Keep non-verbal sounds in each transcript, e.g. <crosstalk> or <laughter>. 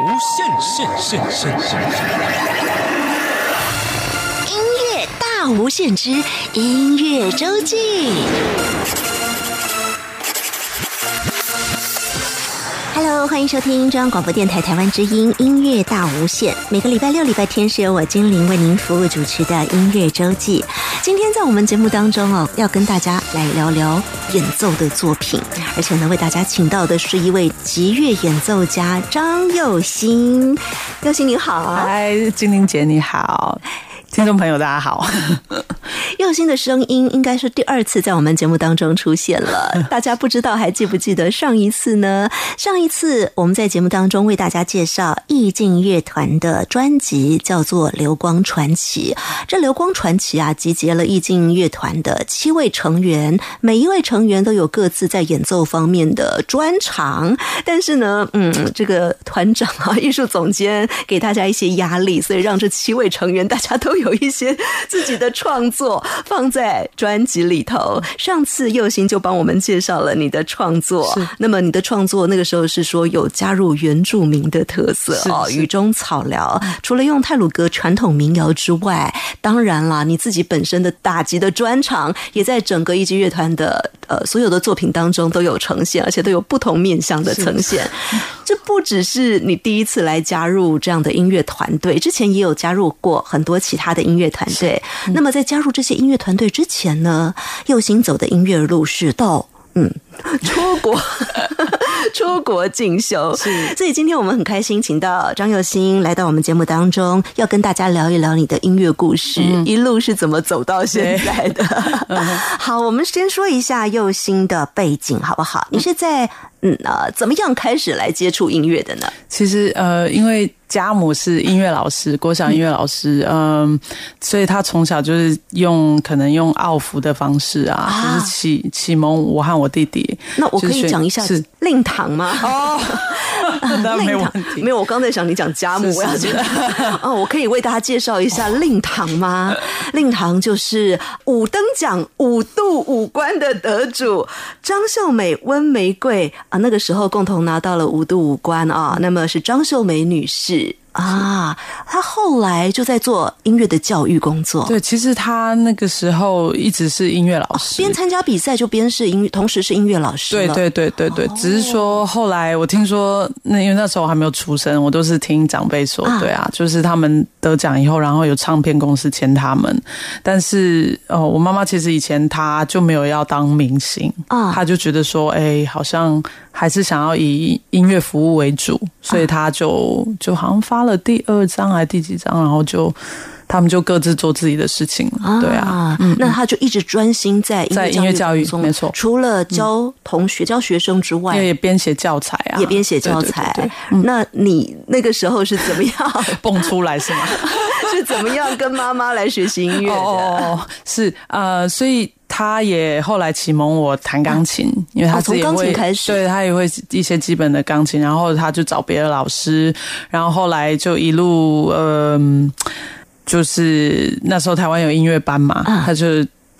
无限限限限限音乐大无限之音乐周记。Hello，欢迎收听中央广播电台台湾之音音乐大无限。每个礼拜六、礼拜天是由我精灵为您服务主持的音乐周记。今天在我们节目当中哦，要跟大家来聊聊演奏的作品，而且呢，为大家请到的是一位吉乐演奏家张佑新。佑新你好，嗨，精灵姐你好。听众朋友，大家好。<laughs> 佑星的声音应该是第二次在我们节目当中出现了。<laughs> 大家不知道还记不记得上一次呢？上一次我们在节目当中为大家介绍意境乐团的专辑，叫做《流光传奇》。这《流光传奇》啊，集结了意境乐团的七位成员，每一位成员都有各自在演奏方面的专长。但是呢，嗯，这个团长啊，艺术总监给大家一些压力，所以让这七位成员大家都。有一些自己的创作放在专辑里头。上次佑星就帮我们介绍了你的创作，那么你的创作那个时候是说有加入原住民的特色哦，雨中草寮。除了用泰鲁格传统民谣之外，当然啦，你自己本身的打击的专长也在整个一级乐团的呃所有的作品当中都有呈现，而且都有不同面向的呈现。这不只是你第一次来加入这样的音乐团队，之前也有加入过很多其他。的音乐团队。那么，在加入这些音乐团队之前呢，右行走的音乐路是到嗯出国 <laughs> 出国进修。是，所以今天我们很开心，请到张佑新来到我们节目当中，要跟大家聊一聊你的音乐故事，一路是怎么走到现在的。<laughs> 好，我们先说一下佑兴的背景，好不好？你是在嗯呃，怎么样开始来接触音乐的呢？其实呃，因为。家母是音乐老师，国小音乐老师，嗯，所以他从小就是用可能用奥福的方式啊，就是启启蒙我和我弟弟。那我可以讲一下是令堂吗？哦，<laughs> <laughs> 没问题。没有，我刚才想你讲家母，我要觉得 <laughs> 哦，我可以为大家介绍一下令堂吗？令堂就是五等奖五度五官的得主张秀美温玫瑰啊，那个时候共同拿到了五度五官啊，那么是张秀美女士。啊，他后来就在做音乐的教育工作。对，其实他那个时候一直是音乐老师，边参加比赛就边是音，同时是音乐老师。对对对对对，只是说后来我听说，那因为那时候我还没有出生，我都是听长辈说，对啊，就是他们得奖以后，然后有唱片公司签他们。但是哦，我妈妈其实以前她就没有要当明星啊，她就觉得说，哎，好像还是想要以音乐服务为主，所以她就就好像发。发了第二章还是第几章，然后就他们就各自做自己的事情了。对啊，那他就一直专心在在音乐教育，没错。除了教同学、教学生之外，也编写教材啊，也编写教材。那你那个时候是怎么样 <laughs> 蹦出来？是吗？<laughs> 是怎么样跟妈妈来学习音乐的？是呃，所以。他也后来启蒙我弹钢琴，因为他从钢琴开始，对他也会一些基本的钢琴，然后他就找别的老师，然后后来就一路，嗯，就是那时候台湾有音乐班嘛，他就。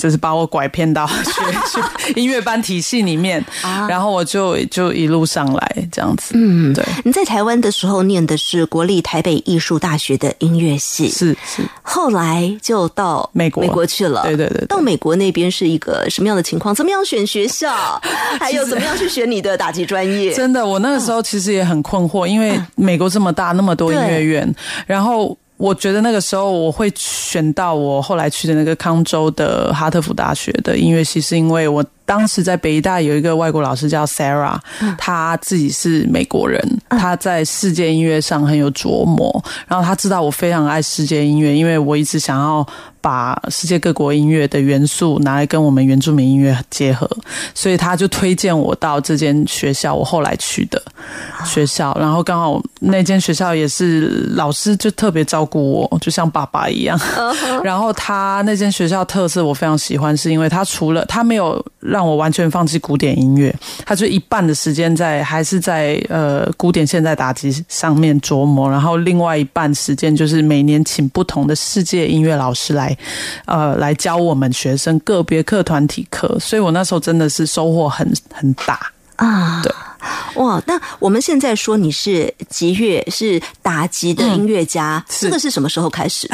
就是把我拐骗到 <laughs> 学音乐班体系里面，然后我就就一路上来这样子。嗯，对。你在台湾的时候念的是国立台北艺术大学的音乐系，是是。后来就到美国美国去了，对对对。到美国那边是一个什么样的情况？怎么样选学校？<laughs> 还有怎么样去选你的打击专业？<laughs> 真的，我那个时候其实也很困惑，因为美国这么大，那么多音乐院，然后。我觉得那个时候我会选到我后来去的那个康州的哈特福大学的音乐系，是因为我。当时在北大有一个外国老师叫 Sarah，他自己是美国人，他在世界音乐上很有琢磨。然后他知道我非常爱世界音乐，因为我一直想要把世界各国音乐的元素拿来跟我们原住民音乐结合，所以他就推荐我到这间学校。我后来去的学校，然后刚好那间学校也是老师就特别照顾我，就像爸爸一样。然后他那间学校特色我非常喜欢，是因为他除了他没有让让我完全放弃古典音乐，他就一半的时间在还是在呃古典现在打击上面琢磨，然后另外一半时间就是每年请不同的世界音乐老师来呃来教我们学生个别课、团体课，所以我那时候真的是收获很很大。啊，对。哇，那我们现在说你是吉乐，是打击的音乐家，是这个是什么时候开始？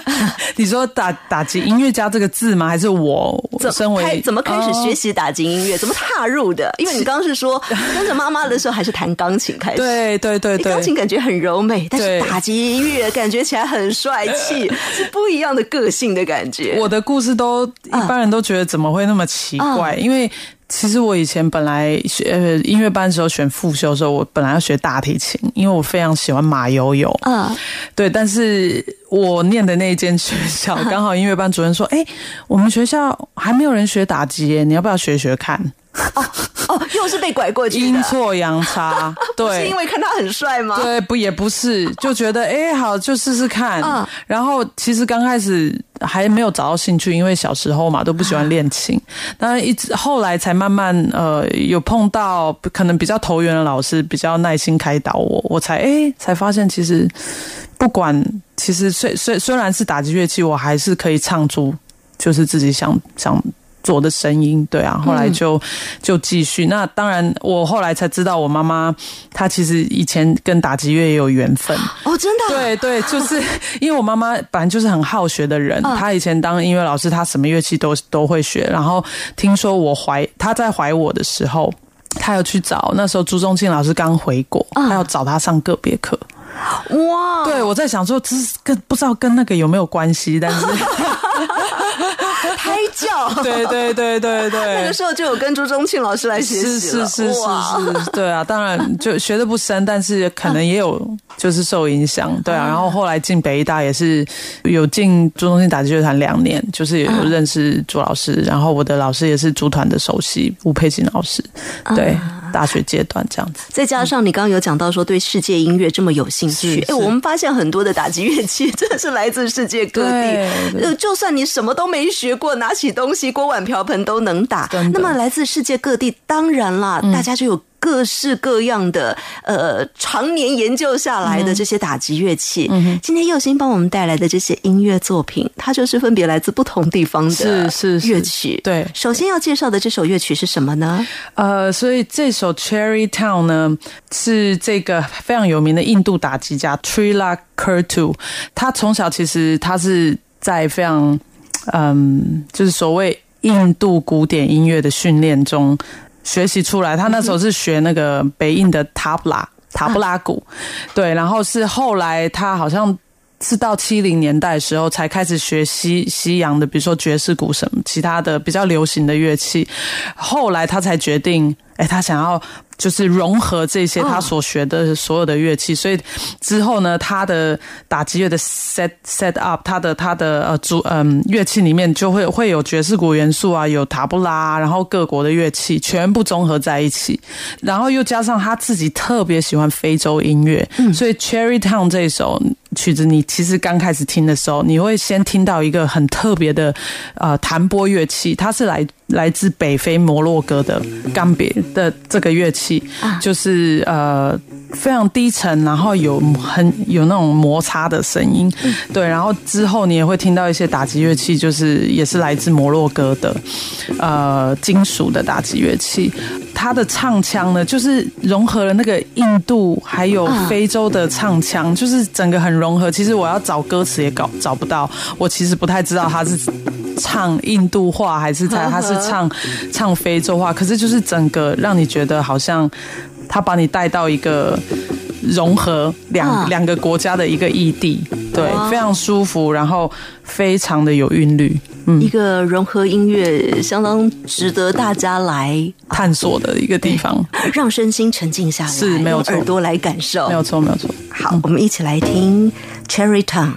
<laughs> 你说打打击音乐家这个字吗？还是我怎身为开怎么开始学哦习打击音乐？怎么踏入的？因为你刚刚是说跟着妈妈的时候还是弹钢琴开始，对对对对钢，琴感觉很柔美，但是打击音乐感觉起来很帅气，<laughs> 是不一样的个性的感觉。我的故事都一般人都觉得怎么会那么奇怪？因为其实我以前本来学呃音乐班的时候选副修的时候，我本来要学大提琴，因为我非常喜欢马友友。嗯，对，但是我念的那一间学校，<laughs> 刚好音乐班主任说：“哎、我们学校还没有人学打击耶，你要不要学学看？<laughs> 哦，又是被拐过？”去的，阴错阳差，<laughs> 对是因。为看他很帅吗？对，不也不是，就觉得哎、好，就试试看。嗯然后其实刚开始还没有找到兴趣，因为小时候嘛都不喜欢练琴。当然一直后来才慢慢呃有碰到可能比较投缘的老师，比较耐心开导我，我才哎、才发现其实不管其实虽虽虽然是打击乐器，我还是可以唱出就是自己想想。做的声音，对啊，后来就、就继续。那当然，我后来才知道，我妈妈她其实以前跟打击乐也有缘分。哦，真的啊，对对，就是 <laughs> 因为我妈妈本来就是很好学的人，嗯她以前当音乐老师，她什么乐器都都会学。然后听说我怀她在怀我的时候，她有去找那时候朱宗庆老师刚回国，嗯她要找他上个别课。哇，对我在想说，这是跟不知道跟那个有没有关系，但是胎教，<laughs> 对对对对对，那个时候就有跟朱宗庆老师来学是习是，是是是是，对啊，当然就学的不深，但是可能也有就是受影响，对啊。然后后来进北医大也是有进朱中庆打击乐团两年，就是有认识朱老师，然后我的老师也是朱团的首席吴佩锦老师，对，大学阶段这样子。再加上你刚刚有讲到说对世界音乐这么有兴趣，哎，我们发现很多的打击乐器 <laughs> 真的是来自世界各地，呃，就算你什么都没学过，拿起东西锅碗瓢盆都能打。那么来自世界各地，当然啦，大家就有。各式各样的呃，常年研究下来的这些打击乐器，今天佑星帮我们带来的这些音乐作品，它就是分别来自不同地方的是是是乐曲。对首先要介绍的这首乐曲是什么呢？呃，所以这首《Cherry Town》呢，是这个非常有名的印度打击家 Trila Kurtu。他从小其实他是在非常嗯，就是所谓印度古典音乐的训练中学习出来。他那时候是学那个北印的塔布拉塔布拉鼓，对，然后是后来他好像。是到七零年代的时候才开始学西西洋的，比如说爵士鼓什么其他的比较流行的乐器。后来他才决定，哎，他想要就是融合这些他所学的所有的乐器，所以之后呢，他的打击乐的 set set up，他的他的呃主嗯乐器里面就会会有爵士鼓元素啊，有塔布拉，然后各国的乐器全部综合在一起，然后又加上他自己特别喜欢非洲音乐，所以 Cherry Town 这一首。曲子你其实刚开始听的时候，你会先听到一个很特别的呃弹拨乐器，它是来来自北非摩洛哥的钢别的这个乐器，就是呃非常低沉，然后有很有那种摩擦的声音，对，然后之后你也会听到一些打击乐器，就是也是来自摩洛哥的呃金属的打击乐器，它的唱腔呢，就是融合了那个印度还有非洲的唱腔，就是整个很融合。其实我要找歌词也搞找不到，我其实不太知道他是唱印度话还是他他是唱唱非洲话，可是就是整个让你觉得好像他把你带到一个。融合两啊两个国家的一个异地，对，非常舒服，然后非常的有韵律，嗯，一个融合音乐，相当值得大家来探索的一个地方，<laughs> 让身心沉静下来，是没有错用耳朵来感受。没有错，没有错。好，我们一起来听 Cherry Town。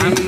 I'm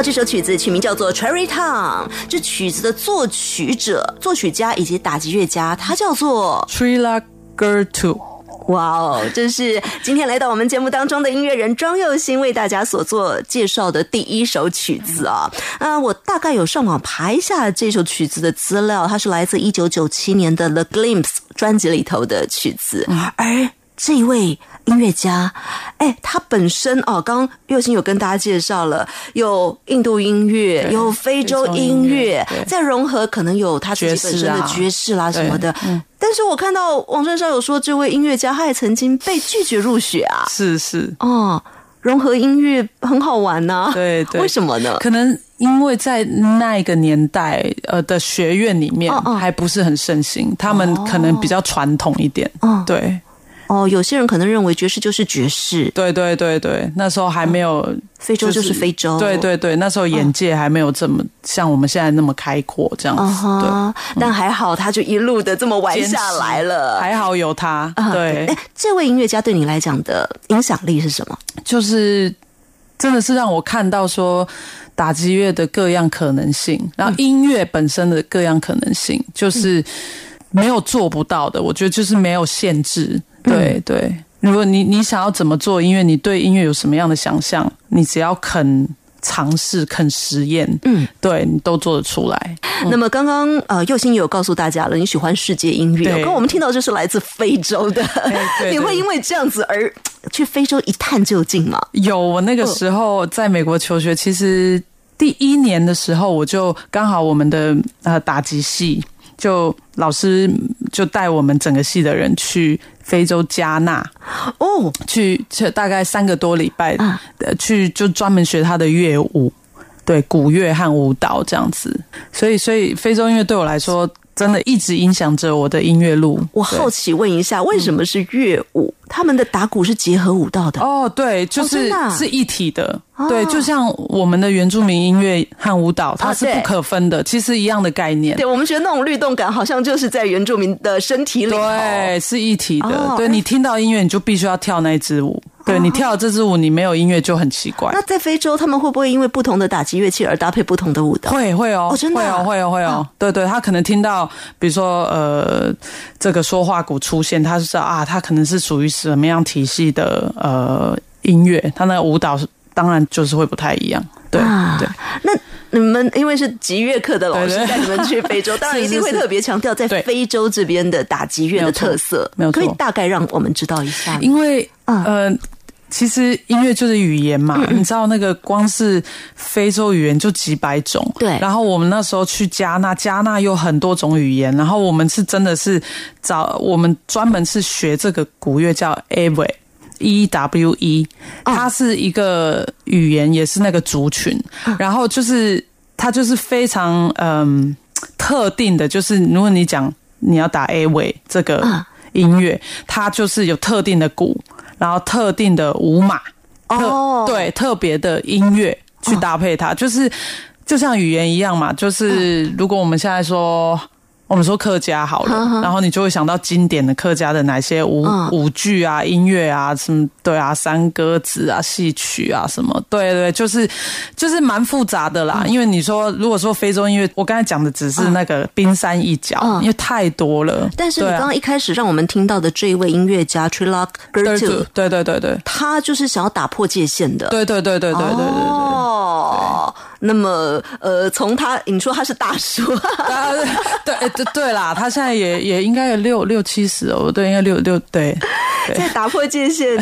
这首曲子，曲名叫做《Cherry Town》，这曲子的作曲者、作曲家以及打击乐家，他叫做 Trilla Gertu，哇哦，这是今天来到我们节目当中的音乐人庄佑新为大家所做介绍的第一首曲子啊。啊，我大概有上网排一下这首曲子的资料，它是来自一九九七年的《The Glimpse》专辑里头的曲子，而这一位音乐家，哎，他本身哦，刚刚佑星有跟大家介绍了，有印度音乐，有非洲音音乐乐，对再融合可能有他自己本身的爵士啦什么的嗯。但是我看到网站上有说，这位音乐家他也曾经被拒绝入学啊。是是，哦，融合音乐很好玩呐、对对为什么呢？可能因为在那一个年代，呃的学院里面还不是很盛行，他们可能比较传统一点。哦对哦，有些人可能认为爵士就是爵士，对对对对，那时候还没有非洲就是非洲。对对对，那时候眼界还没有这么像我们现在那么开阔这样嗯子。对，哼，但还好，他就一路的这么玩下来了。还好有他。啊 <laughs> 对哎，，这位音乐家对你来讲的影响力是什么？就是真的是让我看到说打击乐的各样可能性，然后音乐本身的各样可能性，就是没有做不到的。我觉得就是没有限制。对对，如果你你想要怎么做音乐，你对音乐有什么样的想象，你只要肯尝试、肯实验，嗯，对你都做得出来。那么刚刚呃，佑星也有告诉大家了，你喜欢世界音乐，对。跟我们听到这是来自非洲的，<laughs> 对 <laughs> 你会因为这样子而去非洲一探究竟吗？有，我那个时候在美国求学，其实第一年的时候，我就刚好我们的呃打击系，就老师就带我们整个系的人去非洲加纳，哦，去去大概三个多礼拜，去就专门学他的乐舞，对古乐和舞蹈这样子。所以，所以非洲音乐对我来说，真的一直影响着我的音乐路。我好奇问一下，为什么是乐舞？他们的打鼓是结合舞蹈的。哦，对，就是、是一体的，哦对，就像我们的原住民音乐和舞蹈，它是不可分的，其实一样的概念对，。我们觉得那种律动感好像就是在原住民的身体里。对，是一体的。哦对你听到音乐，你就必须要跳那一支舞。对你跳这支舞，你没有音乐就很奇怪那。在非洲，他们会不会因为不同的打击乐器而搭配不同的舞蹈？会会哦，哦真的啊会哦，会哦，会哦。对对，他可能听到，比如说呃，这个说话鼓出现，他就知道啊，他可能是属于什么样体系的呃音乐，他那个舞蹈是当然就是会不太一样。对啊对，那你们因为是吉乐课的老师带你们去非洲，当然 <laughs> 一定会特别强调在非洲这边的打击乐的特色，没有错可以大概让我们知道一下。因为嗯呃。其实音乐就是语言嘛，你知道那个光是非洲语言就几百种，对。然后我们那时候去加纳，加纳有很多种语言，然后我们是真的是找我们专门是学这个古乐叫 a w e E W E，它是一个语言，也是那个族群，然后就是它就是非常嗯特定的，就是如果你讲你要打 A 尾这个嗯。音乐，它就是有特定的鼓，然后特定的舞码，特哦对特别的音乐去搭配它，就是就像语言一样嘛，就是如果我们现在说。我们说客家好了，然后你就会想到经典的客家的哪些舞、嗯舞剧啊、音乐啊，什么对啊、山歌子啊、戏曲啊什么，对对，就是就是蛮复杂的嗯啦。因为你说如果说非洲音乐，我刚才讲的只是那个冰山一角，嗯因为太多了。但是你刚刚一开始让我们听到的这一位音乐家 Trilok 对 Gertu，对对对对他就是想要打破界限的。对对对对对对对对对。哦，那么呃，从他你说他是大叔，啊，<laughs> 对对对对啦，他现在也 <laughs> 也应该有六六七十哦，对，应该六六对，对在打破界限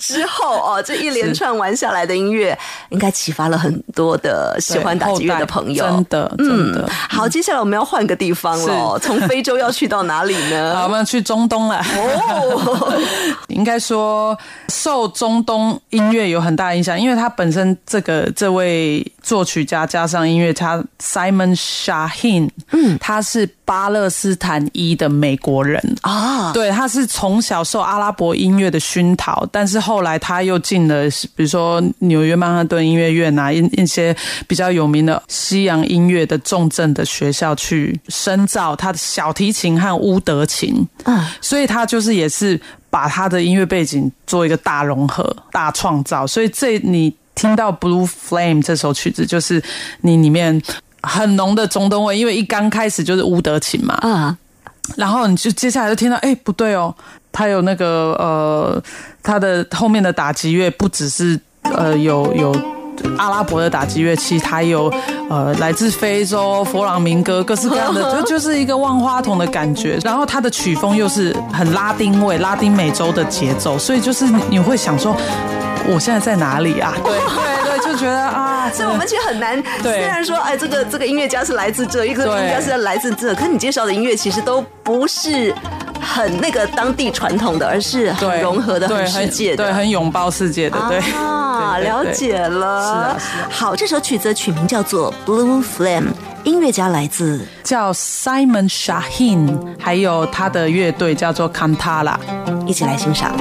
之后哦，这一连串玩下来的音乐，应该启发了很多的喜欢打击乐的朋友。真的真的。好，接下来我们要换个地方了，从非洲要去到哪里呢？<laughs> 好，我们要去中东了。哦，应该说受中东音乐有很大影响，因为他本身这个这位作曲家加上音乐家 Simon Shahin，嗯，他是巴勒斯坦裔的美国人。啊，对，他是从小受阿拉伯音乐的熏陶，但是后来他又进了比如说纽约曼哈顿音乐院啊，一一些比较有名的西洋音乐的重镇的学校去深造他的小提琴和乌德琴，嗯，所以他就是也是把他的音乐背景做一个大融合、大创造，所以这你听到《Blue Flame》这首曲子，就是你里面很浓的中东味，因为一刚开始就是乌德琴嘛，啊，然后你就接下来就听到，哎，不对哦，它有那个呃，它的后面的打击乐不只是呃有有。阿拉伯的打击乐器，它有呃来自非洲佛朗明哥，各式各样的，就就是一个万花筒的感觉。然后它的曲风又是很拉丁味，拉丁美洲的节奏，所以就是你会想说，我现在在哪里啊？对对对，就觉得啊，<laughs> 所以我们其实很难。虽然说，哎，这个这个音乐家是来自这，一个音乐家是来自这，可你介绍的音乐其实都不是。很那个当地传统的，而是很融合的，很世界的，对，很拥抱世界的，对啊，了解了。好，这首曲子曲名叫做《Blue Flame》，音乐家来自叫 Simon Shahin，还有他的乐队叫做 Cantala，一起来欣赏。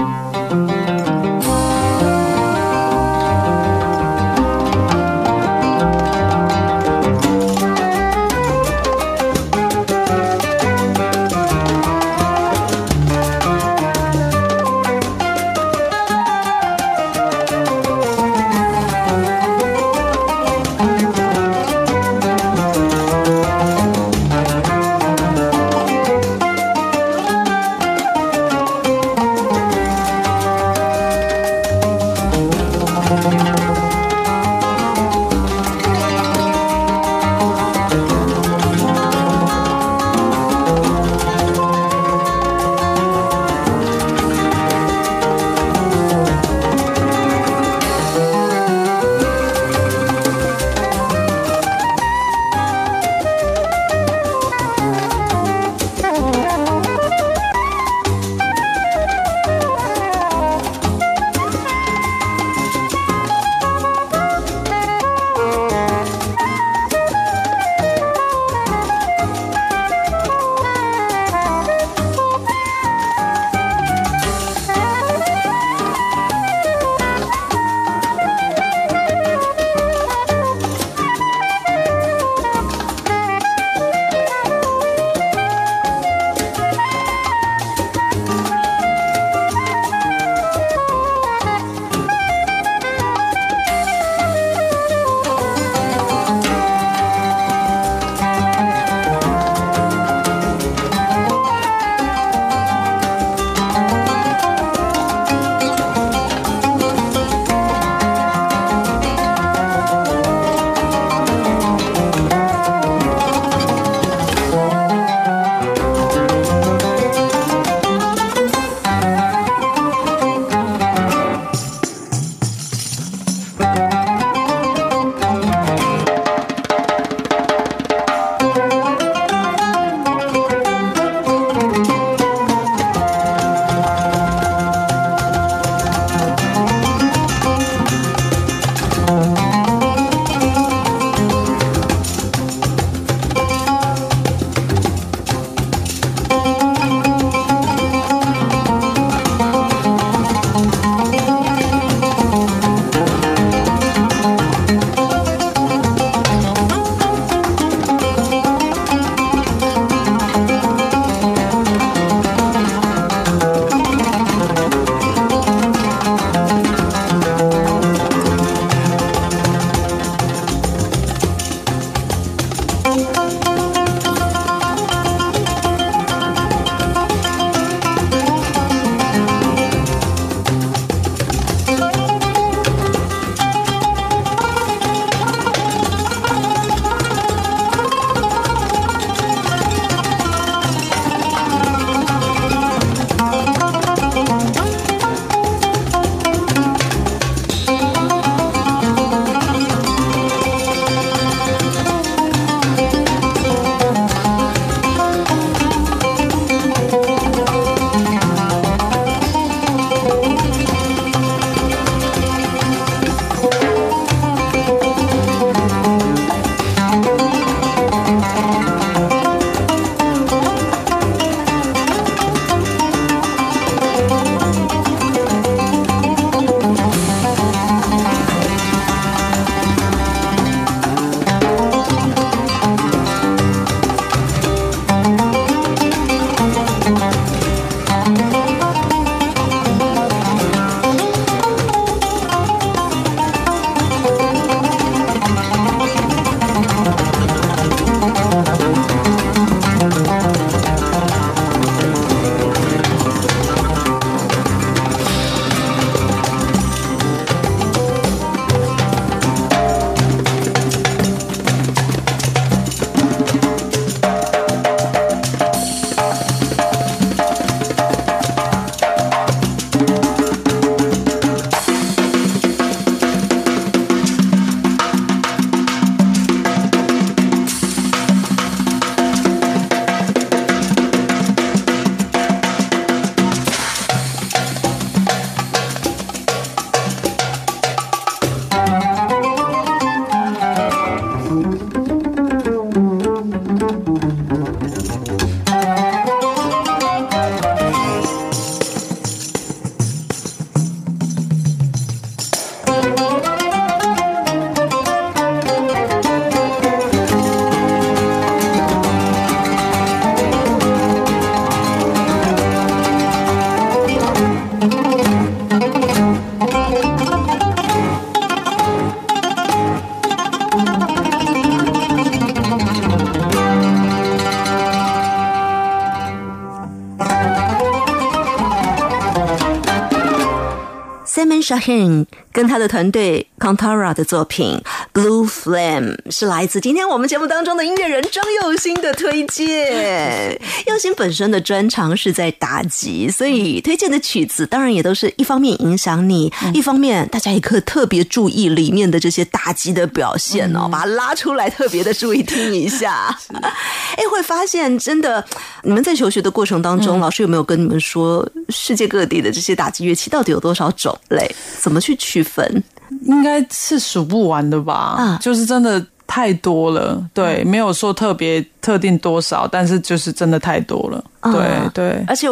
跟他的团队 Contara 的作品《Blue Flame》是来自今天我们节目当中的音乐人张佑兴的推荐。佑兴本身的专长是在打击，所以推荐的曲子当然也都是一方面影响你，一方面大家也可以特别注意里面的这些打击的表现哦，把它拉出来，特别的注意听一下。<laughs> 哎，会发现真的，你们在求学的过程当中，老师有没有跟你们说，世界各地的这些打击乐器到底有多少种类，怎么去区分？应该是数不完的吧？啊就是真的太多了。对，没有说特别特定多少，但是就是真的太多了。对啊。对而且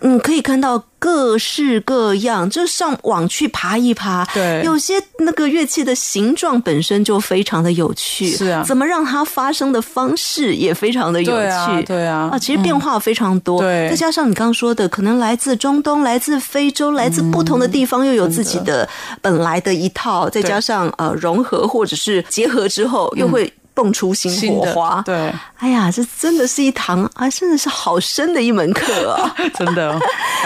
嗯，可以看到各式各样，就上网去爬一爬。对。有些那个乐器的形状本身就非常的有趣，是啊。怎么让它发声的方式也非常的有趣。对啊对啊。啊，其实变化非常多。对。再加上你刚刚说的，可能来自中东、来自非洲、来自不同的地方，又有自己的。本来的一套，再加上呃融合或者是结合之后，又会蹦出新火花。对，哎呀，这真的是一堂啊，真的是好深的一门课啊！<laughs> 真的。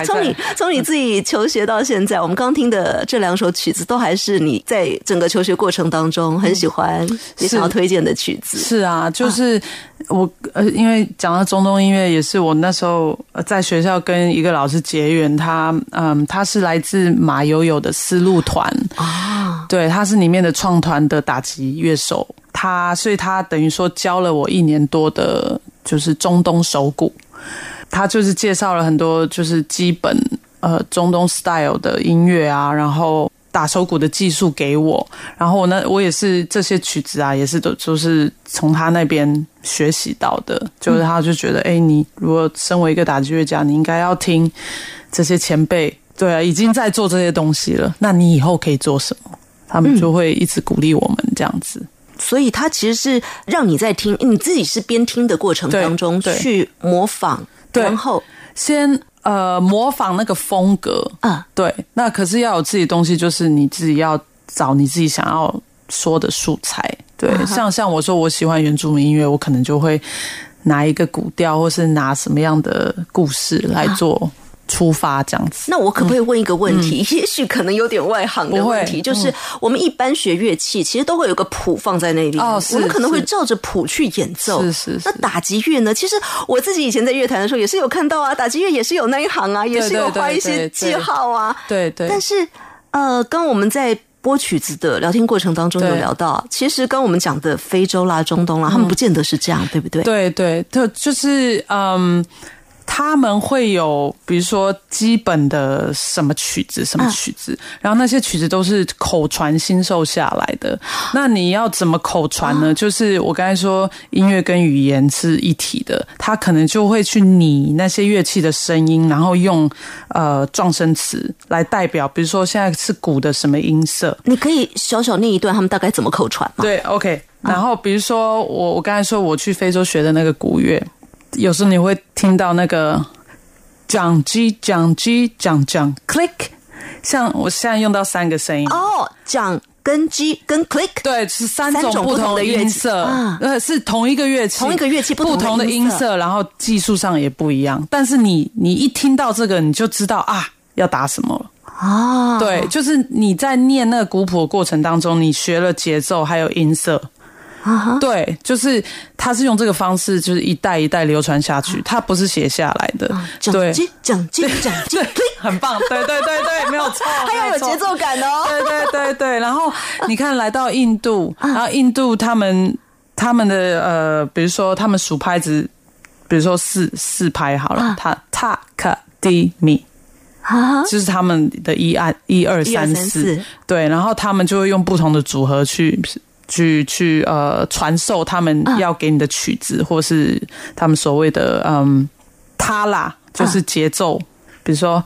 从你从你自己求学到现在，我们刚刚听的这两首曲子，都还是你在整个求学过程当中很喜欢、也想要推荐的曲子。是啊，就是我呃，因为讲到中东音乐，也是我那时候呃在学校跟一个老师结缘，他嗯，他是来自马友友的丝路团啊，对，他是里面的创团的打击乐手，他所以他等于说教了我一年多的，就是中东手鼓，他就是介绍了很多就是基本呃中东 style 的音乐啊，然后。打手鼓的技术给我，然后我呢，我也是这些曲子啊，也是都就是从他那边学习到的。就是他就觉得，哎、你如果身为一个打击乐家，你应该要听这些前辈，对啊，已经在做这些东西了，那你以后可以做什么？他们就会一直鼓励我们这样子。所以它其实是让你在听，你自己是边听的过程当中去模仿，然后。先呃模仿那个风格，啊，对，那可是要有自己的东西，就是你自己要找你自己想要说的素材。对，啊像像我说我喜欢原住民音乐，我可能就会拿一个古调，或是拿什么样的故事来做出发，这样子。那我可不可以问一个问题？也许可能有点外行的问题，就是我们一般学乐器，其实都会有个谱放在那里，哦是我们可能会照着谱去演奏。是是是那打击乐呢？其实我自己以前在乐坛的时候也是有看到啊，打击乐也是有那一行啊，也是有画一些记号啊。对对，但是呃，刚我们在。播曲子的聊天过程当中有聊到，其实跟我们讲的非洲啦、中东啦，他们不见得是这样，对不对？对对，就就是嗯，他们会有比如说基本的什么曲子，什么曲子，然后那些曲子都是口传心授下来的。那你要怎么口传呢？就是我刚才说，音乐跟语言是一体的，他可能就会去拟那些乐器的声音，然后用呃撞声词来代表，比如说现在是鼓的什么音色，你可以小小念一段他们大概怎么口传吗？对，OK。然后比如说我我刚才说我去非洲学的那个古乐，有时候你会听到那个讲鸡讲鸡讲讲 click，像我现在用到三个声音。哦，讲跟 G 跟 click，对，是三三种不同的音色啊，呃，是同一个乐器，同一个乐器不不同的音色，然后技术上也不一样。但是你你一听到这个，你就知道啊，要打什么了。啊，对，就是你在念那个古谱的过程当中，你学了节奏还有音色。对，就是他是用这个方式，就是一代一代流传下去，他不是写下来的。讲对，G 讲 G 讲 G 对，很棒，对对对对，没有错，<laughs> 还要有节奏感哦。对对对对，然后你看来到印度，<laughs> 啊。然后印度他们他们的呃，比如说他们数拍子，比如说四四拍好了啊，他塔卡迪米。啊，就是他们的一按一二一二三四，对，然后他们就会用不同的组合去去去呃传授他们啊要给你的曲子，或是他们所谓的嗯他啦，就是节奏，比如说。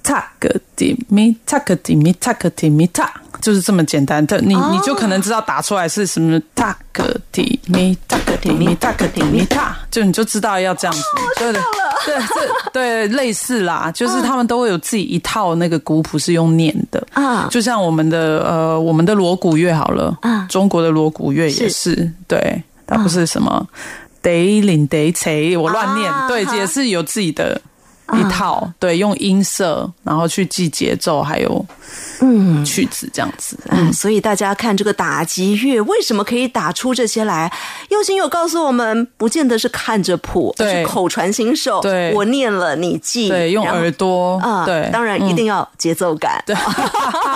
塔克迪米塔克迪米塔克迪米塔，就是这么简单的，你哦。你就可能知道打出来是什么塔克迪米塔克迪米塔克迪米塔，就你就知道要这样子，对对对，这对 <laughs> 类似啦，就是他们都会有自己一套那个古谱是用念的。啊就像我们的呃我们的锣鼓乐好了啊中国的锣鼓乐也是，对，它不是什么得领得锤，我乱念，对，也是有自己的一套，对，用音色然后去记节奏，还有嗯。曲子这样子。嗯，所以大家看这个打击乐为什么可以打出这些来？右心有告诉我们，不见得是看着谱，而对是口传心授。对。我念了你记，对，用耳朵，啊，对，当然一定要节奏感，对，<laughs>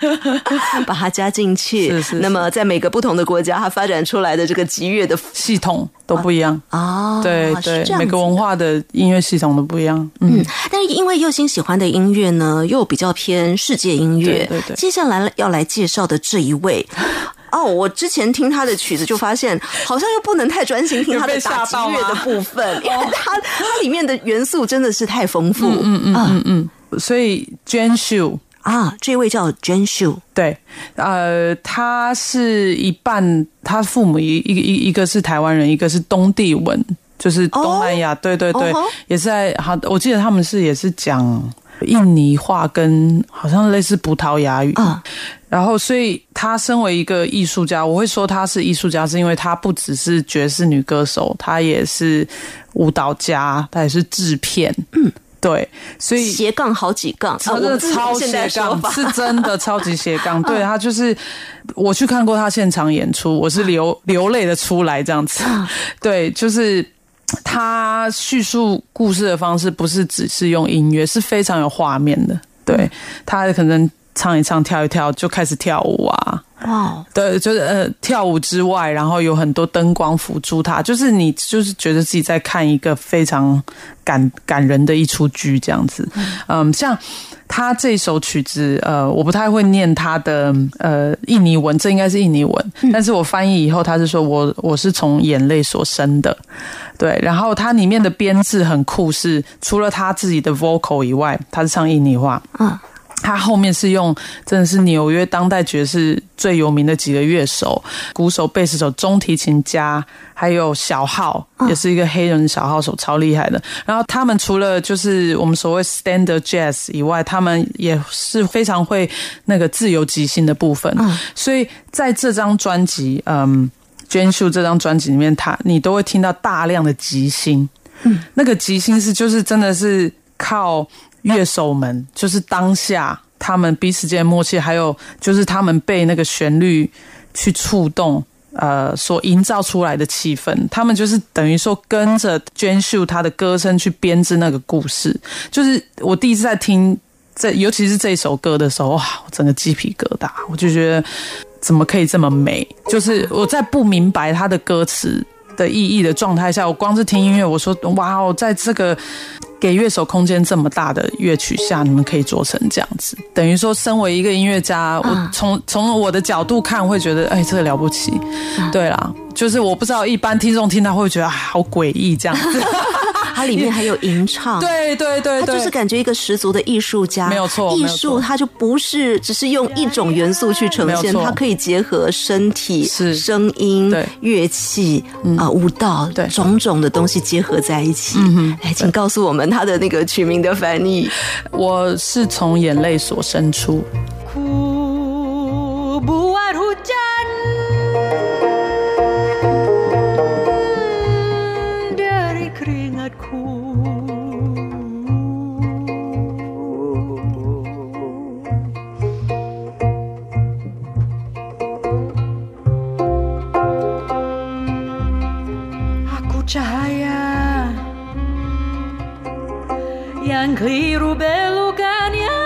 <laughs> 把它加进去。是是是那么在每个不同的国家，它发展出来的这个吉乐的系统都不一样。啊，对对每个文化的音乐系统都不一样。嗯，嗯，但是因为佑星喜欢的音乐呢，又比较偏世界音乐。对对对接下来要来介绍的这一位。<laughs> 哦，我之前听他的曲子就发现，好像又不能太专心听他的打击乐的部分，因为他它里面的元素真的是太丰富。嗯嗯嗯嗯，所以 Jane Shu。啊，这位叫 Jen Shu 对，呃，他是一半，他父母一一个一一个是台湾人，一个是东帝汶，就是东南亚。对对对也是在好，我记得他们是也是讲印尼话跟好像类似葡萄牙语。啊然后，所以他身为一个艺术家，我会说他是艺术家，是因为他不只是爵士女歌手，他也是舞蹈家，他也是制片。嗯，对，所以斜杠好几杠，啊真的超斜杠，是真的超级斜杠。<laughs> 对他就是，我去看过他现场演出，我是流流泪的出来这样子。对，就是他叙述故事的方式不是只是用音乐，是非常有画面的。对他可能唱一唱、跳一跳就开始跳舞啊。哇，对，就是呃，跳舞之外，然后有很多灯光辅助他，就是你就是觉得自己在看一个非常感感人的一出剧这样子。嗯，像他这首曲子，呃，我不太会念他的呃印尼文，这应该是印尼文，但是我翻译以后，他是说我我是从眼泪所生的。对，然后它里面的编制很酷是，除了他自己的 vocal 以外，他是唱印尼话。嗯，他后面是用真的是纽约当代爵士最有名的几个乐手，鼓手、贝斯手、中提琴家，还有小号，也是一个黑人小号手，超厉害的。然后他们除了就是我们所谓 standard jazz 以外，他们也是非常会那个自由即兴的部分。所以在这张专辑，嗯。捐秀这张专辑里面，他你都会听到大量的即兴，嗯，那个即兴是就是真的是靠乐手们，就是当下他们彼此间的默契，还有就是他们被那个旋律去触动，呃，所营造出来的气氛，他们就是等于说跟着娟秀他的歌声去编织那个故事。就是我第一次在听这，尤其是这首歌的时候，哇，我整个鸡皮疙瘩，我就觉得怎么可以这么美？就是我在不明白他的歌词的意义的状态下，我光是听音乐，我说哇哦，在这个给乐手空间这么大的乐曲下，你们可以做成这样子，等于说，身为一个音乐家，我从从我的角度看，会觉得哎，这个了不起。对啦，就是我不知道一般听众听到会觉得啊，好诡异这样子。<laughs> 它里面还有吟唱，对对对对，他就是感觉一个十足的艺术家，没有错艺术它就不是只是用一种元素去呈现，它可以结合身体、是。声音、乐器啊、舞蹈，对。种种的东西结合在一起。来，请告诉我们它的那个曲名的翻译。我是从眼泪所生出。Ku buat hujan San Clero Belugania.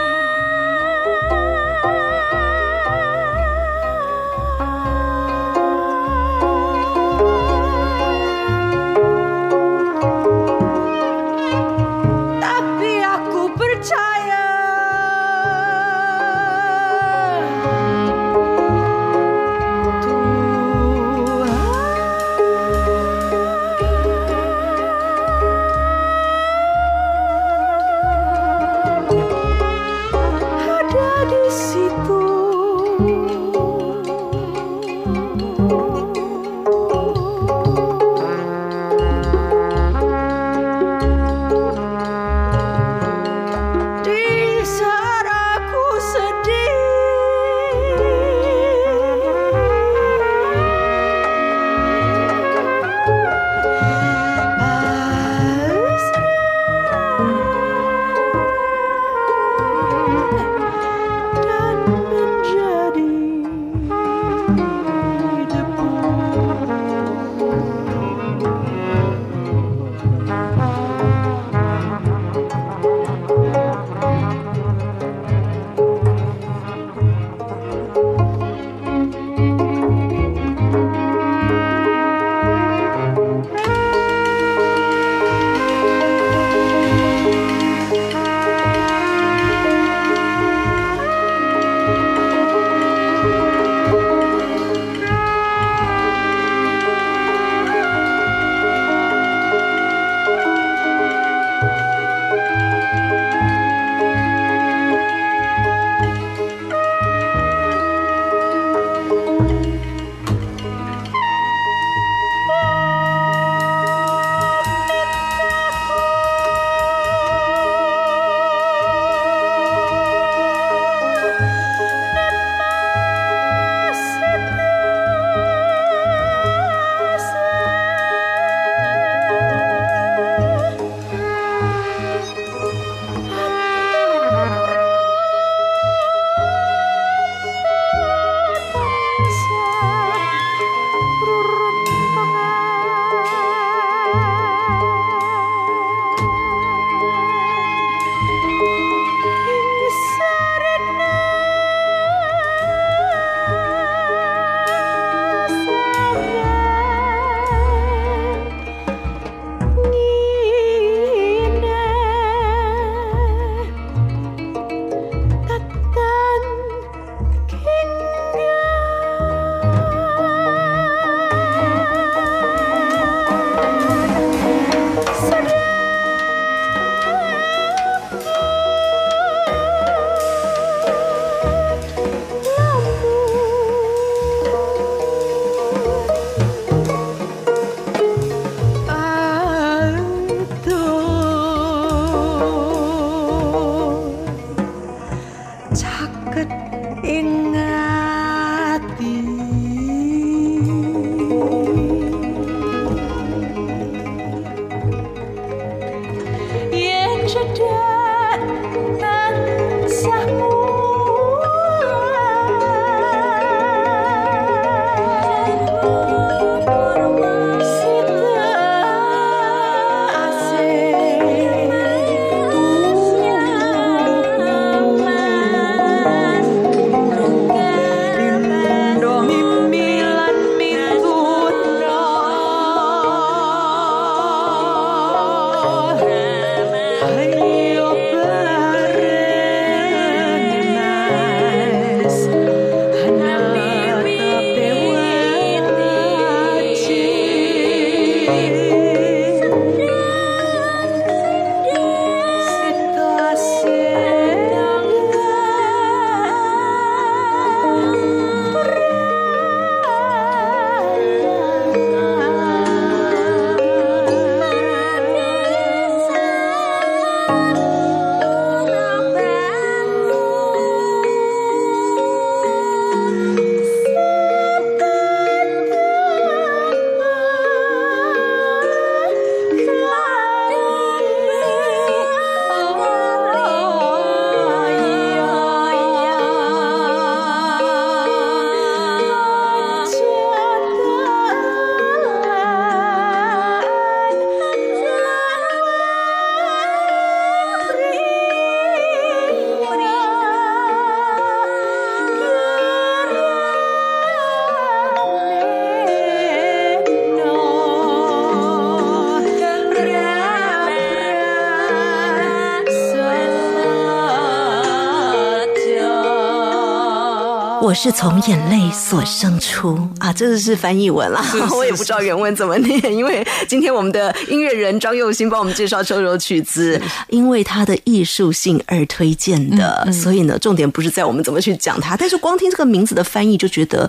是从眼泪所生出。啊，这个是翻译文啦，<laughs> 我也不知道原文怎么念，<laughs> 因为今天我们的音乐人张佑兴帮我们介绍这首曲子，因为它的艺术性而推荐的，所以呢，重点不是在我们怎么去讲它，但是光听这个名字的翻译就觉得。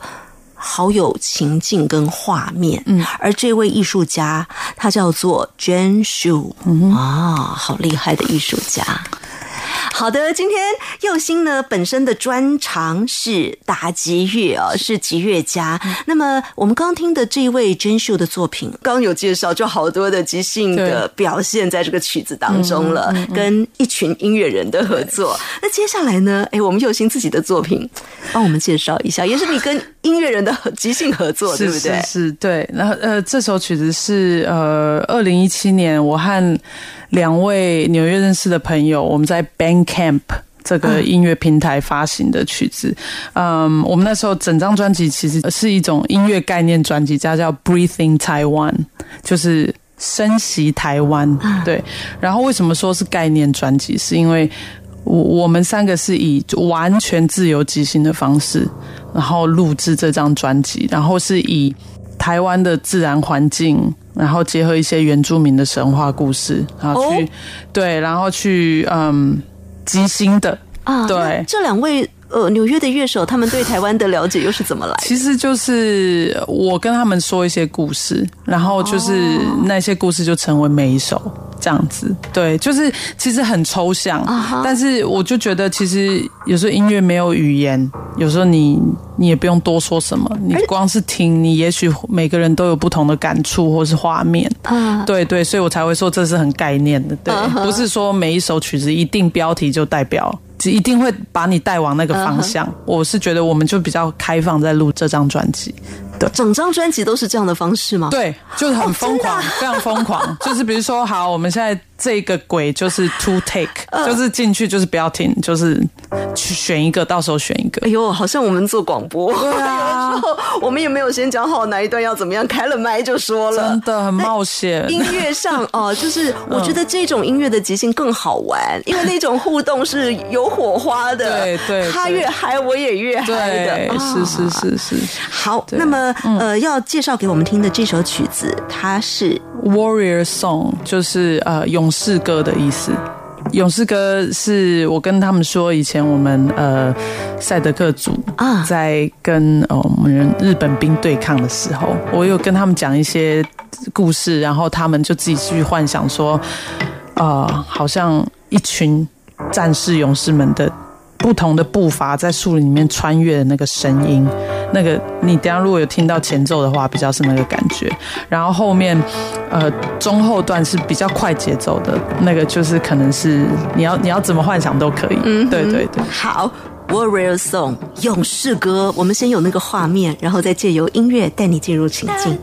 好有情境跟画面，嗯，而这位艺术家他叫做 Jane Shu，啊，好厉害的艺术家。好的，今天佑星呢本身的专长是打击乐哦，是吉乐家。那么我们刚听的这一位真秀的作品，刚刚有介绍，就好多的即兴的表现在这个曲子当中了，跟一群音乐人的合作。那接下来呢？哎，我们佑星自己的作品，帮我们介绍一下，<laughs> 也是你跟音乐人的即兴合作，对不对？是是，对。然后呃，这首曲子是呃，二零一七年我和两位纽约认识的朋友，我们在 Bandcamp 这个音乐平台发行的曲子。嗯，我们那时候整张专辑其实是一种音乐概念专辑，它叫 Breathing Taiwan，就是深吸台湾。对。然后为什么说是概念专辑？是因为我我们三个是以完全自由即兴的方式，然后录制这张专辑，然后是以台湾的自然环境，然后结合一些原住民的神话故事，然后去、哦？对，然后去嗯即兴的啊，对。这两位呃纽约的乐手，他们对台湾的了解又是怎么来的？其实就是我跟他们说一些故事，然后就是那些故事就成为每一首这样子。对，就是其实很抽象但是我就觉得其实有时候音乐没有语言，有时候你你也不用多说什么，你光是听，你也许每个人都有不同的感触或是画面。啊，对对，所以我才会说这是很概念的，对不是说每一首曲子一定标题就代表。一定会把你带往那个方向。我是觉得我们就比较开放，在录这张专辑。对整张专辑都是这样的方式吗？对，就是很疯狂，<laughs> 非常疯狂。就是比如说，好，我们现在这个鬼就是 two take，、就是进去就是不要停，就是去选一个，到时候选一个哎。呦，好像我们做广播，对啊 <laughs> 我们也没有先讲好哪一段要怎么样，开了麦就说了真。的很冒险。音乐上 <laughs> 哦、就是我觉得这种音乐的即兴更好玩，因为那种互动是有火花的。对对他越嗨，我也越嗨的。对，啊是是是是好，那么呃，要介绍给我们听的这首曲子，它是，Warrior Song 就是呃勇士歌的意思。勇士哥是我跟他们说，以前我们呃赛德克族啊。在跟呃我们人日本兵对抗的时候，我有跟他们讲一些故事，然后他们就自己去幻想说，呃，好像一群战士勇士们的不同的步伐在树林里面穿越的那个声音，那个你等一下如果有听到前奏的话，比较是那个感觉。然后后面，呃，中后段是比较快节奏的，那个就是可能是你要你要怎么幻想都可以。嗯，对对对。好。Warrior Song 勇士歌，我们先有那个画面，然后再借由音乐带你进入情境。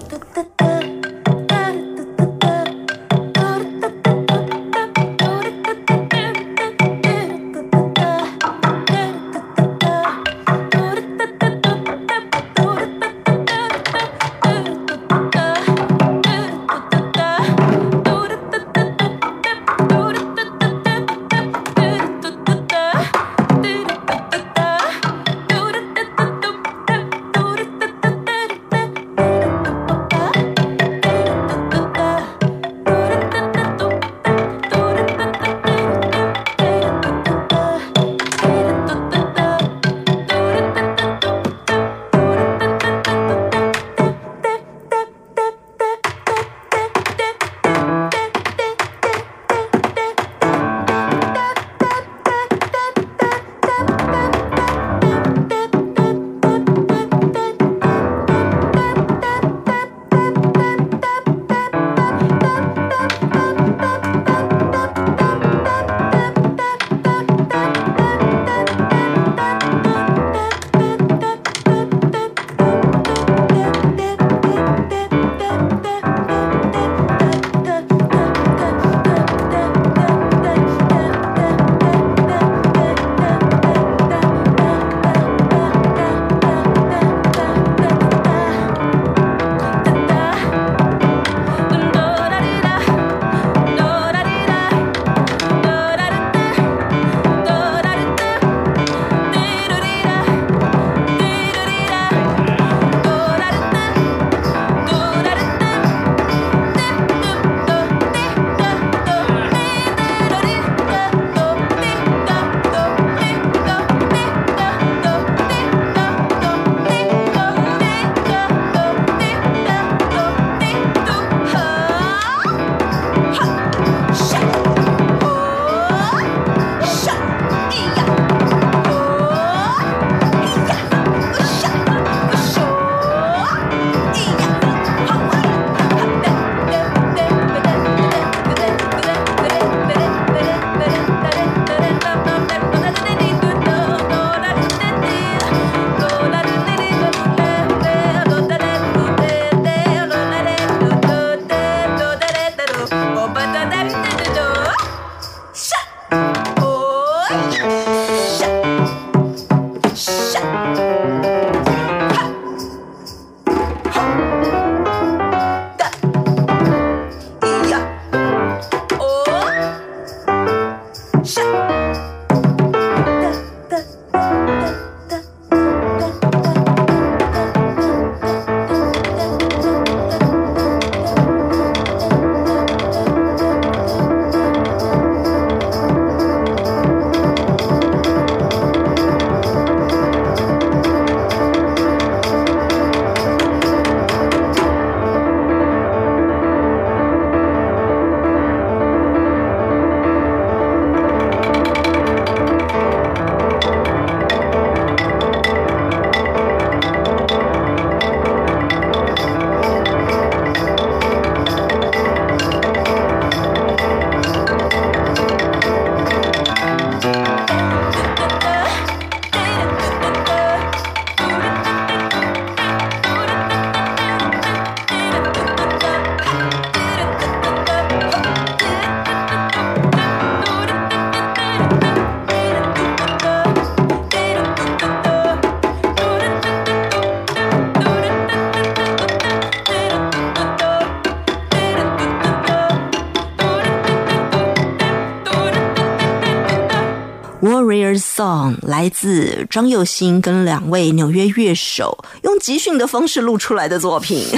来自张佑兴跟两位纽约乐手用集训的方式录出来的作品。<laughs>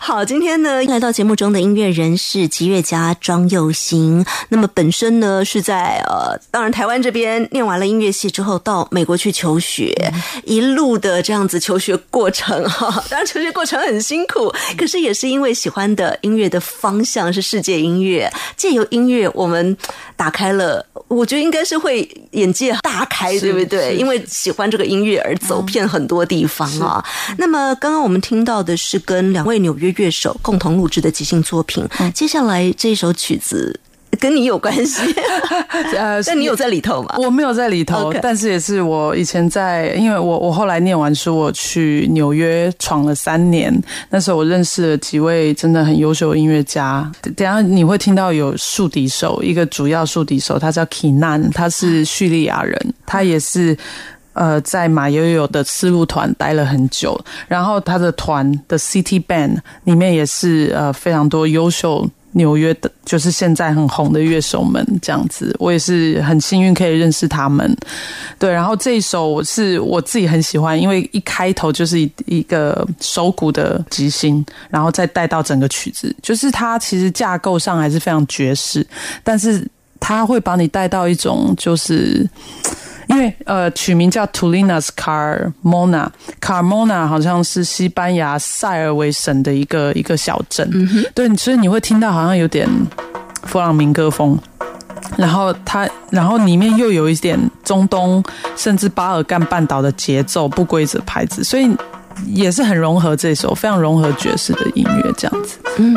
好，今天呢来到节目中的音乐人是吉乐家庄佑兴。那么本身呢是在呃，当然台湾这边念完了音乐系之后，到美国去求学，一路的这样子求学过程哈。当然求学过程很辛苦，可是也是因为喜欢的音乐的方向是世界音乐，借由音乐我们打开了我觉得应该是会眼界大开，对不对？因为喜欢这个音乐而走遍很多地方啊。那么刚刚我们听到的是跟两位纽约乐手共同录制的即兴作品，接下来这首曲子跟你有关系，<laughs> 呃，<laughs> 但你有在里头吗？我没有在里头但是也是我以前在，因为我我后来念完书，我去纽约闯了三年。那时候我认识了几位真的很优秀的音乐家。等等下你会听到有竖笛手，一个主要竖笛手，他叫 Kinan，他是叙利亚人，他也是。呃，在马友友的丝路团待了很久，然后他的团的 City Band 里面也是呃非常多优秀纽约的，就是现在很红的乐手们这样子，我也是很幸运可以认识他们。对，然后这一首我是我自己很喜欢，因为一开头就是一一个手鼓的即兴，然后再带到整个曲子，就是它其实架构上还是非常爵士，但是它会把你带到一种就是。因为呃，取名叫 Tulinas Carmona，Carmona 好像是西班牙塞尔维省的一个一个小镇，对，所以你会听到好像有点弗朗明哥风。然后它，然后里面又有一点中东甚至巴尔干半岛的节奏不规则拍子，所以也是很融合这首，非常融合爵士的音乐这样子。嗯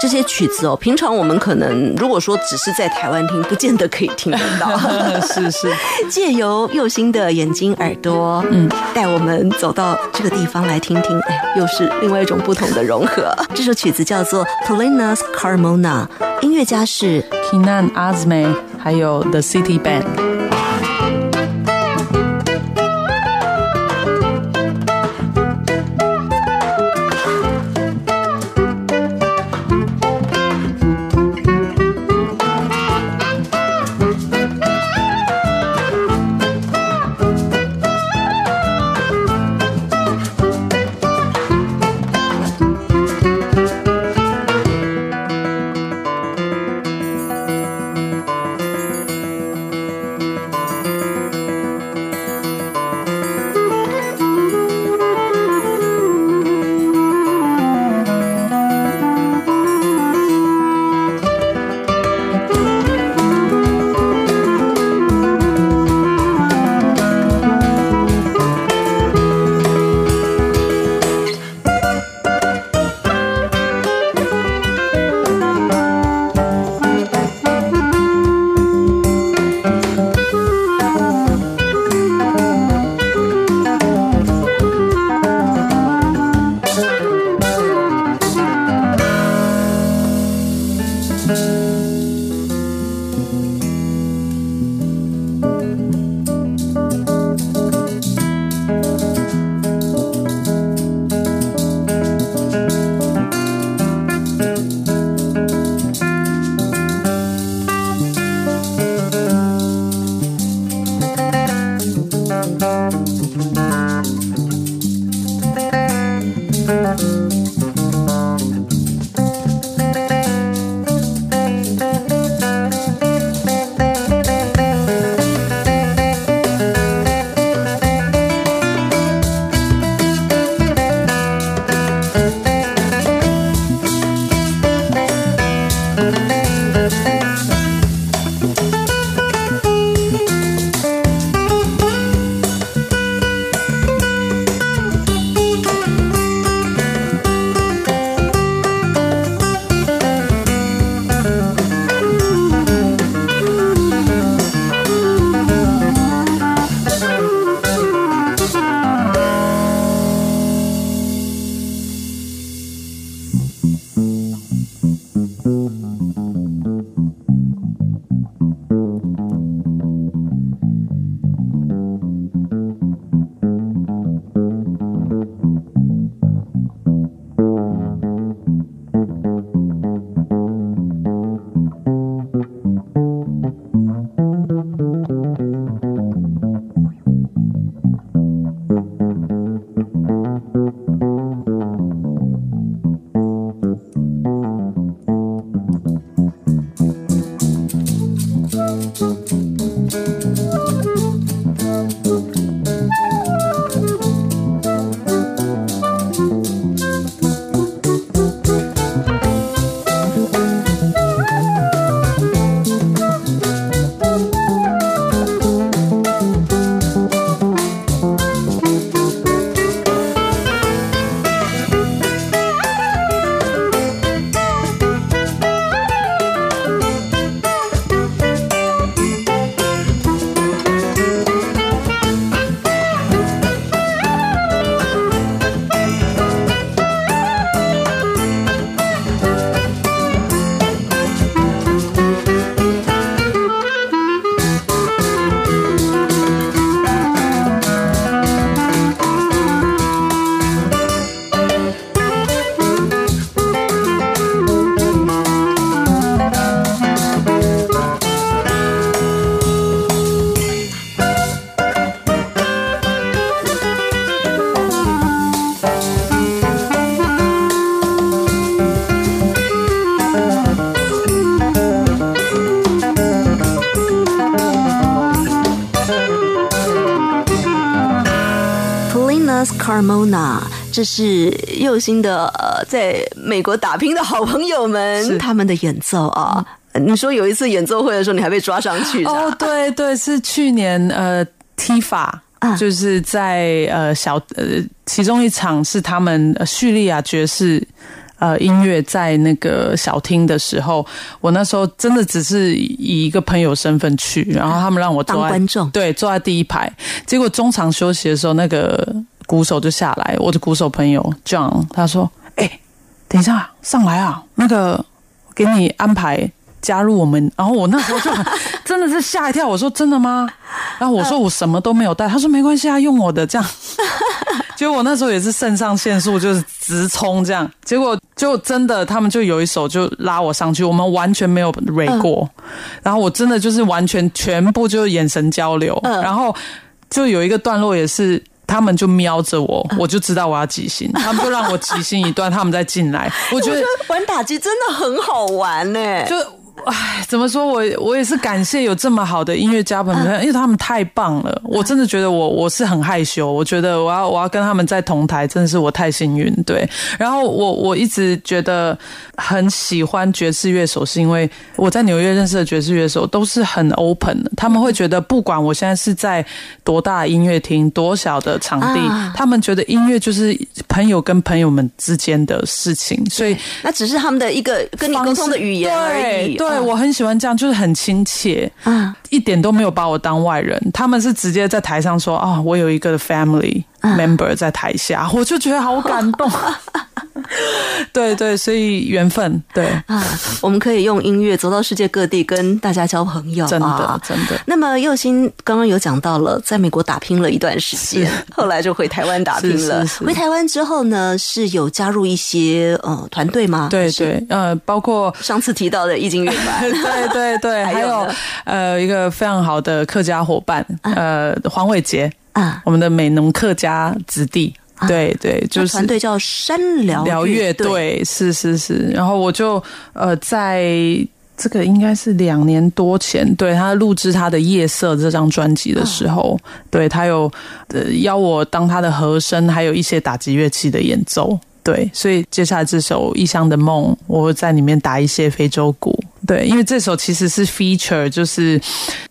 这些曲子哦，平常我们可能如果说只是在台湾听，不见得可以听得到。是是，借由右心的眼睛、耳朵，嗯，带我们走到这个地方来听听，哎，又是另外一种不同的融合。这首曲子叫做《Polinas Carmona》，音乐家是 Kinan Azme 还有 The City Band。Carmona，这是佑星的呃，在美国打拼的好朋友们，是。他们的演奏啊。你说有一次演奏会的时候，你还被抓上去哦，对对，是去年呃踢法。啊。就是在呃小呃其中一场是他们呃叙利亚爵士呃音乐在那个小厅的时候，我那时候真的只是以一个朋友身份去，然后他们让我坐在当观众。对坐在第一排，结果中场休息的时候，那个鼓手就下来，我的鼓手朋友 John 他说：“哎、等一下上来啊，那个给你安排。”加入我们，然后我那时候就很真的是吓一跳，我说真的吗？<laughs> 然后我说我什么都没有带，他说没关系啊，用我的这样。结果我那时候也是肾上腺素就是直冲这样，结果就真的他们就有一手就拉我上去，我们完全没有 r 过，然后我真的就是完全全部就是眼神交流，嗯然后就有一个段落也是。他们就瞄着我，我就知道我要即兴，<laughs> 他们就让我即兴一段，他们再进来。我觉得玩打击真的很好玩呢、就唉，怎么说我我也是感谢有这么好的音乐家朋友们，因为他们太棒了。我真的觉得我我是很害羞，我觉得我要我要跟他们在同台，真的是我太幸运。对，然后我我一直觉得很喜欢爵士乐手，是因为我在纽约认识的爵士乐手都是很 open 的，他们会觉得不管我现在是在多大的音乐厅、多小的场地，啊他们觉得音乐就是朋友跟朋友们之间的事情，所以。那只是他们的一个跟你沟通的语言而已。对，对嗯。我很喜欢这样，就是很亲切，啊一点都没有把我当外人。他们是直接在台上说啊，我有一个 family 嗯 member 在台下，<laughs> 我就觉得好感动。<laughs> 对对，所以缘分，对，啊，我们可以用音乐走到世界各地，跟大家交朋友。真的啊真的。那么佑星刚刚有讲到了，在美国打拼了一段时间，<laughs> 后来就回台湾打拼了。是是是回台湾之后呢，是有加入一些呃团队吗？对对，呃，包括上次提到的易经乐团。对对对，还有还有呃一个非常好的客家伙伴，呃黄伟杰，啊，我们的美农客家子弟，对对，就是团队叫山疗疗乐队。队，是是是。然后我就呃，在这个应该是两年多前，对他录制他的《夜色》这张专辑的时候，对他有呃邀我当他的和声，还有一些打击乐器的演奏。对，所以接下来这首《异乡的梦》，我会在里面打一些非洲鼓。对，因为这首其实是 feature，就是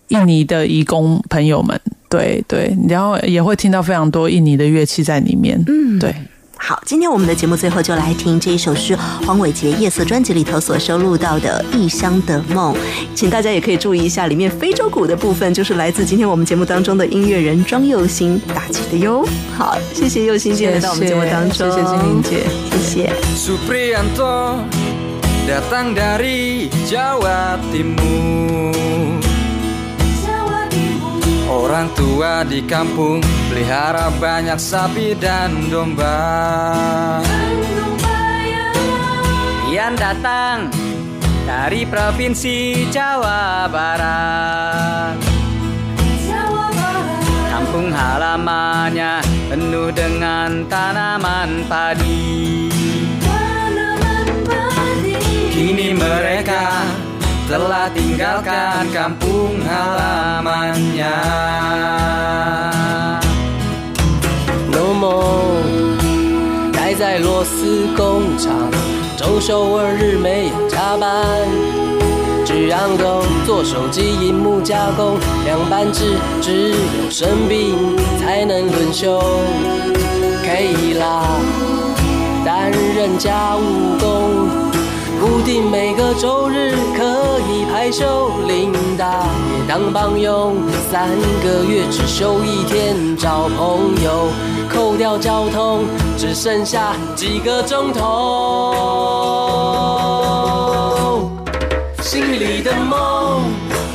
印尼的移工朋友们。对对，然后也会听到非常多印尼的乐器在里面。嗯，对。好，今天我们的节目最后就来听这一首是黄伟杰《夜色》专辑里头所收录到的《异乡的梦》，请大家也可以注意一下，里面非洲鼓的部分就是来自今天我们节目当中的音乐人庄佑兴打击的哟。好，谢谢佑兴今天来到我们节目当中，谢谢金玲姐。谢谢。Orang tua di kampung pelihara banyak sapi dan domba. Ian datang dari provinsi Jawa Barat. Kampung halamannya penuh dengan tanaman padi. Kini mereka telah tinggalkan kampung halamannya. 浓梦待在螺丝工厂，周休二日没有加班，只让狗做手机荧幕加工，凉拌制只有生病才能轮休。可以啦，担任家务工，固定每个周日可以排休，领大爷当帮佣，三个月只休一天找朋友，扣掉交通，只剩下几个钟头。心里的梦，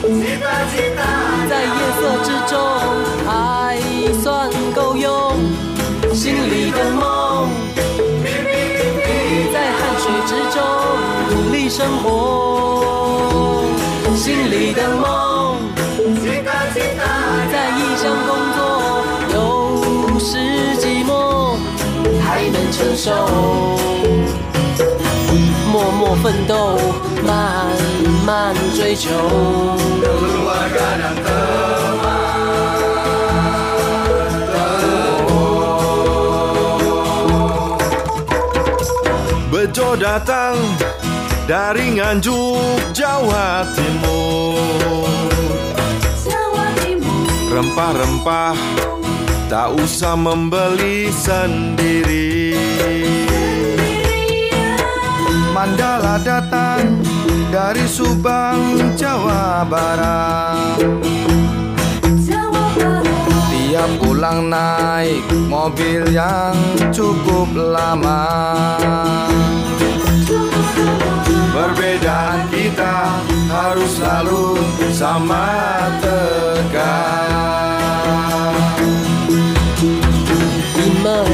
在夜色之中生活，心里的梦。在异乡工作，有时寂寞，还能承受。默默奋斗，慢慢追求。得嘛得嘛得嘛，dari Nganjuk, Jawa Timur. Rempah-rempah tak usah membeli sendiri. Mandala datang dari Subang, Jawa Barat. Dia pulang naik mobil yang cukup lama. Perbedaan kita harus selalu sama tegak. 你们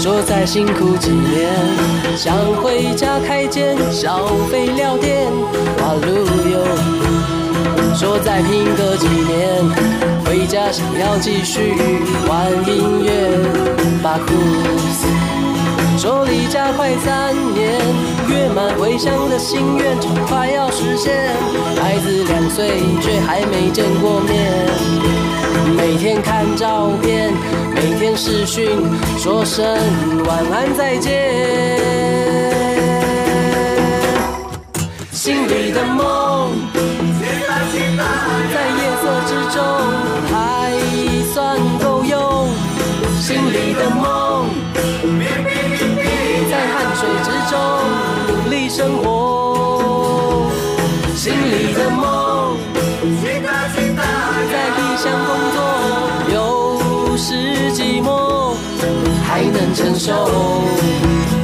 说再辛苦几年，想回家开间小废料店。哇噜哟，说再拼个几年，回家想要继续玩音乐。巴库斯说离家快三年，月满回乡的心愿就快要实现。孩子两岁却还没见过面。每天看照片，每天视讯，说声晚安再见。心里的梦，在夜色之中还算够用。心里的梦，中努力生活。心里的梦。在异乡工作，有时寂寞，还能承受。